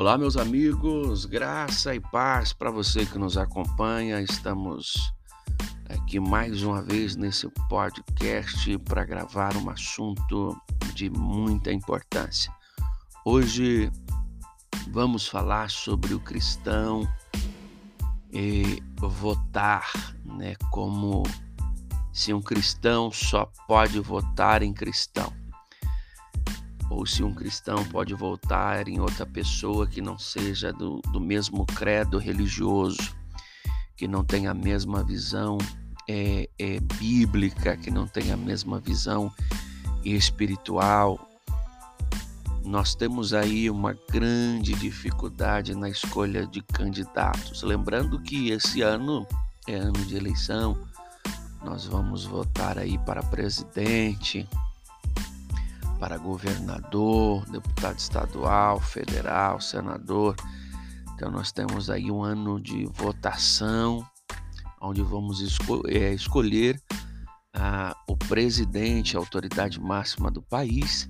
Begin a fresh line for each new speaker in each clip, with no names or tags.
Olá, meus amigos, graça e paz para você que nos acompanha. Estamos aqui mais uma vez nesse podcast para gravar um assunto de muita importância. Hoje vamos falar sobre o cristão e votar, né? Como se um cristão só pode votar em cristão ou se um cristão pode voltar em outra pessoa que não seja do, do mesmo credo religioso, que não tenha a mesma visão é, é, bíblica, que não tenha a mesma visão espiritual. Nós temos aí uma grande dificuldade na escolha de candidatos. Lembrando que esse ano é ano de eleição, nós vamos votar aí para presidente, para governador, deputado estadual, federal, senador. Então nós temos aí um ano de votação, onde vamos esco é, escolher ah, o presidente, a autoridade máxima do país,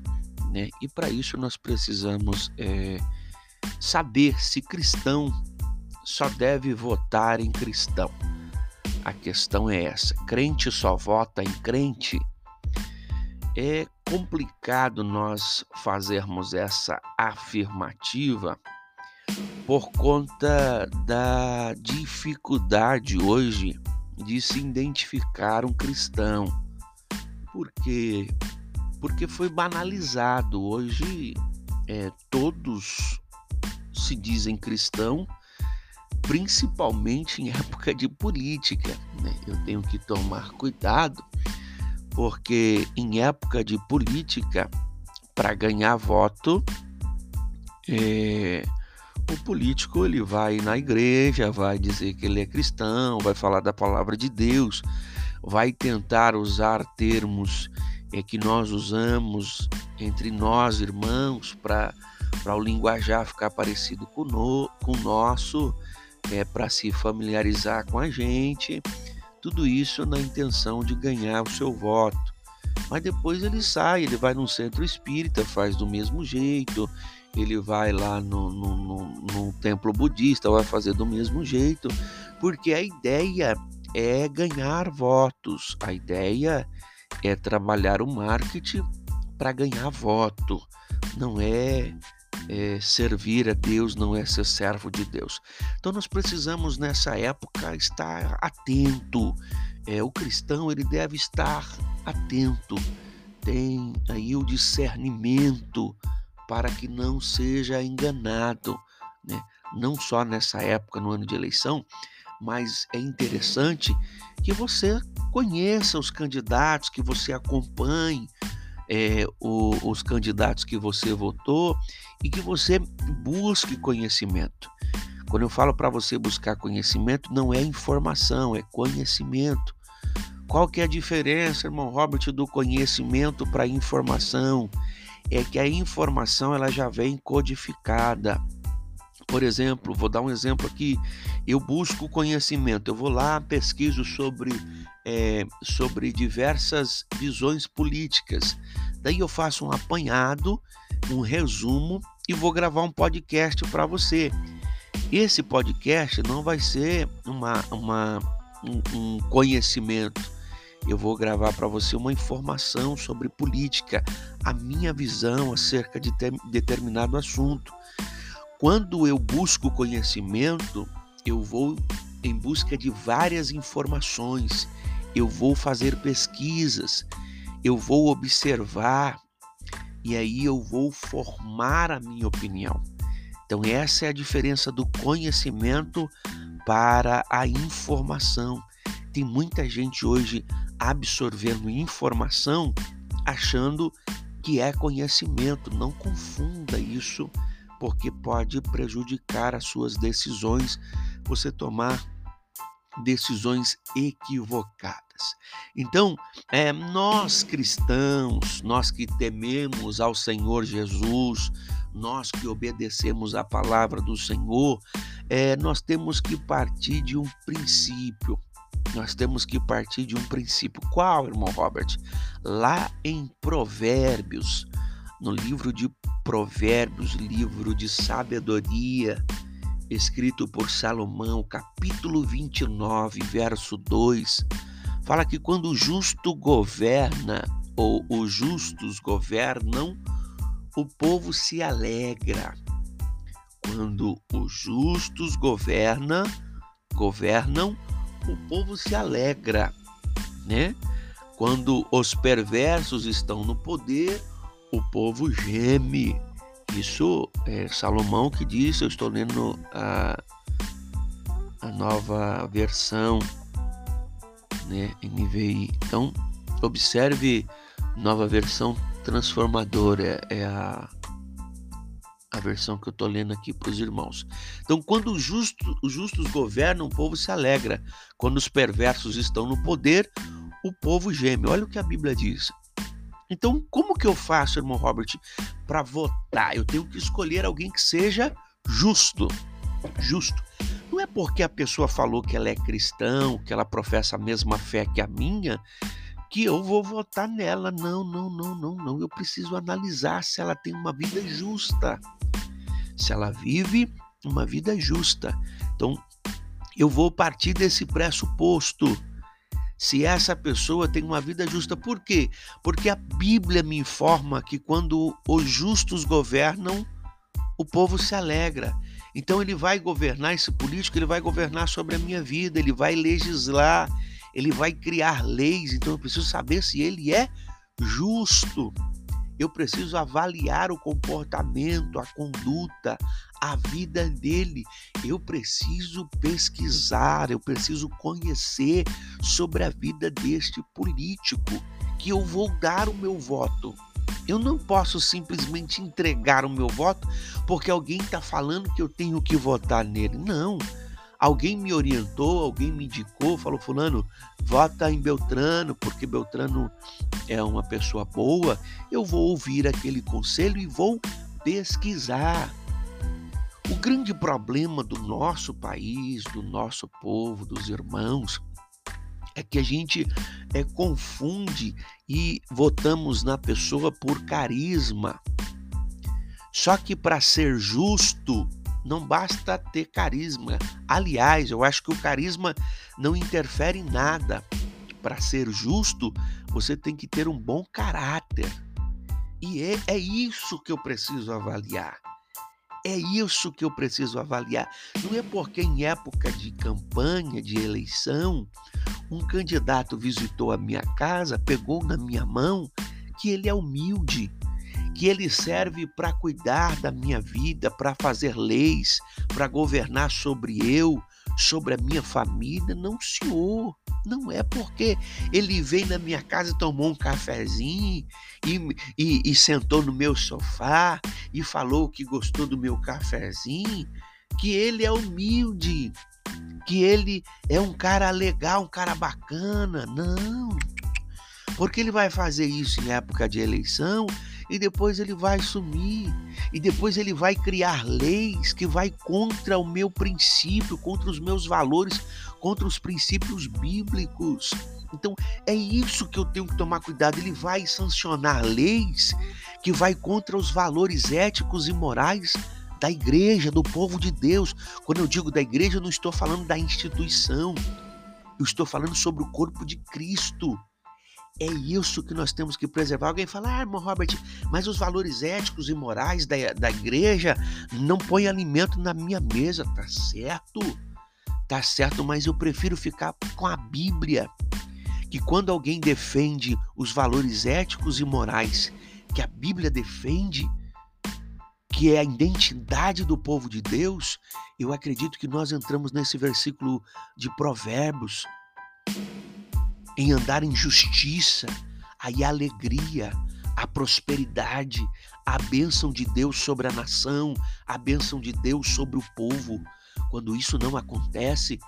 né? E para isso nós precisamos é, saber se cristão só deve votar em cristão. A questão é essa: crente só vota em crente? É complicado nós fazermos essa afirmativa por conta da dificuldade hoje de se identificar um cristão. Por quê? Porque foi banalizado. Hoje é, todos se dizem cristão, principalmente em época de política. Né? Eu tenho que tomar cuidado porque em época de política, para ganhar voto, é, o político ele vai na igreja, vai dizer que ele é cristão, vai falar da palavra de Deus, vai tentar usar termos é, que nós usamos entre nós irmãos para para o linguajar ficar parecido com, no, com o nosso, é, para se familiarizar com a gente. Tudo isso na intenção de ganhar o seu voto. Mas depois ele sai, ele vai num centro espírita, faz do mesmo jeito, ele vai lá no, no, no, no templo budista, vai fazer do mesmo jeito, porque a ideia é ganhar votos, a ideia é trabalhar o marketing para ganhar voto, não é é, servir a Deus não é ser servo de Deus. Então nós precisamos nessa época estar atento. É, o cristão ele deve estar atento, tem aí o discernimento para que não seja enganado, né? Não só nessa época no ano de eleição, mas é interessante que você conheça os candidatos, que você acompanhe é, o, os candidatos que você votou e que você busque conhecimento. Quando eu falo para você buscar conhecimento, não é informação, é conhecimento. Qual que é a diferença, irmão Robert, do conhecimento para informação? É que a informação ela já vem codificada. Por exemplo, vou dar um exemplo aqui. Eu busco conhecimento, eu vou lá, pesquiso sobre, é, sobre diversas visões políticas. Daí eu faço um apanhado, um resumo e vou gravar um podcast para você. Esse podcast não vai ser uma, uma, um, um conhecimento. Eu vou gravar para você uma informação sobre política, a minha visão acerca de ter, determinado assunto. Quando eu busco conhecimento, eu vou em busca de várias informações, eu vou fazer pesquisas, eu vou observar e aí eu vou formar a minha opinião. Então, essa é a diferença do conhecimento para a informação. Tem muita gente hoje absorvendo informação achando que é conhecimento. Não confunda isso porque pode prejudicar as suas decisões, você tomar decisões equivocadas. Então, é, nós cristãos, nós que tememos ao Senhor Jesus, nós que obedecemos a palavra do Senhor, é, nós temos que partir de um princípio. Nós temos que partir de um princípio. Qual, irmão Robert? Lá em Provérbios, no livro de Provérbios, livro de sabedoria, escrito por Salomão, capítulo 29, verso 2, fala que quando o justo governa, ou os justos governam, o povo se alegra. Quando os justos governam, governam, o povo se alegra, né? Quando os perversos estão no poder, o povo geme. Isso é Salomão que disse, eu estou lendo a, a nova versão, né, NVI. Então, observe nova versão transformadora, é a, a versão que eu estou lendo aqui para os irmãos. Então, quando os justos governam, o povo se alegra. Quando os perversos estão no poder, o povo geme. Olha o que a Bíblia diz. Então, como que eu faço, irmão Robert, para votar? Eu tenho que escolher alguém que seja justo. Justo. Não é porque a pessoa falou que ela é cristão, que ela professa a mesma fé que a minha, que eu vou votar nela. Não, não, não, não, não. Eu preciso analisar se ela tem uma vida justa. Se ela vive uma vida justa. Então, eu vou partir desse pressuposto se essa pessoa tem uma vida justa. Por quê? Porque a Bíblia me informa que quando os justos governam, o povo se alegra. Então ele vai governar esse político, ele vai governar sobre a minha vida, ele vai legislar, ele vai criar leis. Então eu preciso saber se ele é justo eu preciso avaliar o comportamento, a conduta, a vida dele. Eu preciso pesquisar, eu preciso conhecer sobre a vida deste político que eu vou dar o meu voto. Eu não posso simplesmente entregar o meu voto porque alguém está falando que eu tenho que votar nele. Não. Alguém me orientou, alguém me indicou, falou: Fulano, vota em Beltrano, porque Beltrano é uma pessoa boa. Eu vou ouvir aquele conselho e vou pesquisar. O grande problema do nosso país, do nosso povo, dos irmãos, é que a gente é, confunde e votamos na pessoa por carisma. Só que para ser justo, não basta ter carisma. Aliás, eu acho que o carisma não interfere em nada. Para ser justo, você tem que ter um bom caráter. E é, é isso que eu preciso avaliar. É isso que eu preciso avaliar. Não é porque em época de campanha, de eleição, um candidato visitou a minha casa, pegou na minha mão, que ele é humilde que ele serve para cuidar da minha vida, para fazer leis, para governar sobre eu, sobre a minha família. Não, senhor. Não é porque ele veio na minha casa tomou um cafezinho e, e, e sentou no meu sofá e falou que gostou do meu cafezinho, que ele é humilde, que ele é um cara legal, um cara bacana. Não. Porque ele vai fazer isso em época de eleição e depois ele vai sumir, e depois ele vai criar leis que vai contra o meu princípio, contra os meus valores, contra os princípios bíblicos. Então é isso que eu tenho que tomar cuidado. Ele vai sancionar leis que vai contra os valores éticos e morais da igreja, do povo de Deus. Quando eu digo da igreja, eu não estou falando da instituição. Eu estou falando sobre o corpo de Cristo. É isso que nós temos que preservar. Alguém fala, ah, irmão Robert, mas os valores éticos e morais da, da igreja não põem alimento na minha mesa. Tá certo, tá certo, mas eu prefiro ficar com a Bíblia. Que quando alguém defende os valores éticos e morais que a Bíblia defende, que é a identidade do povo de Deus, eu acredito que nós entramos nesse versículo de Provérbios em andar em justiça, aí a alegria, a prosperidade, a bênção de Deus sobre a nação, a bênção de Deus sobre o povo. Quando isso não acontece,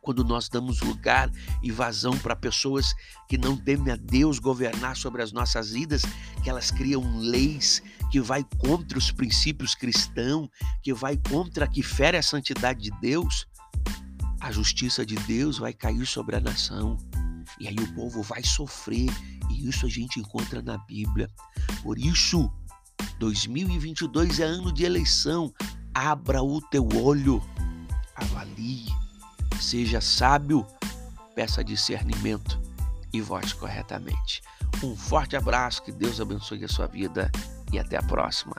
quando nós damos lugar e vazão para pessoas que não temem a Deus governar sobre as nossas vidas, que elas criam leis que vai contra os princípios cristãos, que vai contra que fere a santidade de Deus, a justiça de Deus vai cair sobre a nação. E aí o povo vai sofrer, e isso a gente encontra na Bíblia. Por isso, 2022 é ano de eleição. Abra o teu olho, avalie, seja sábio, peça discernimento e vote corretamente. Um forte abraço, que Deus abençoe a sua vida e até a próxima.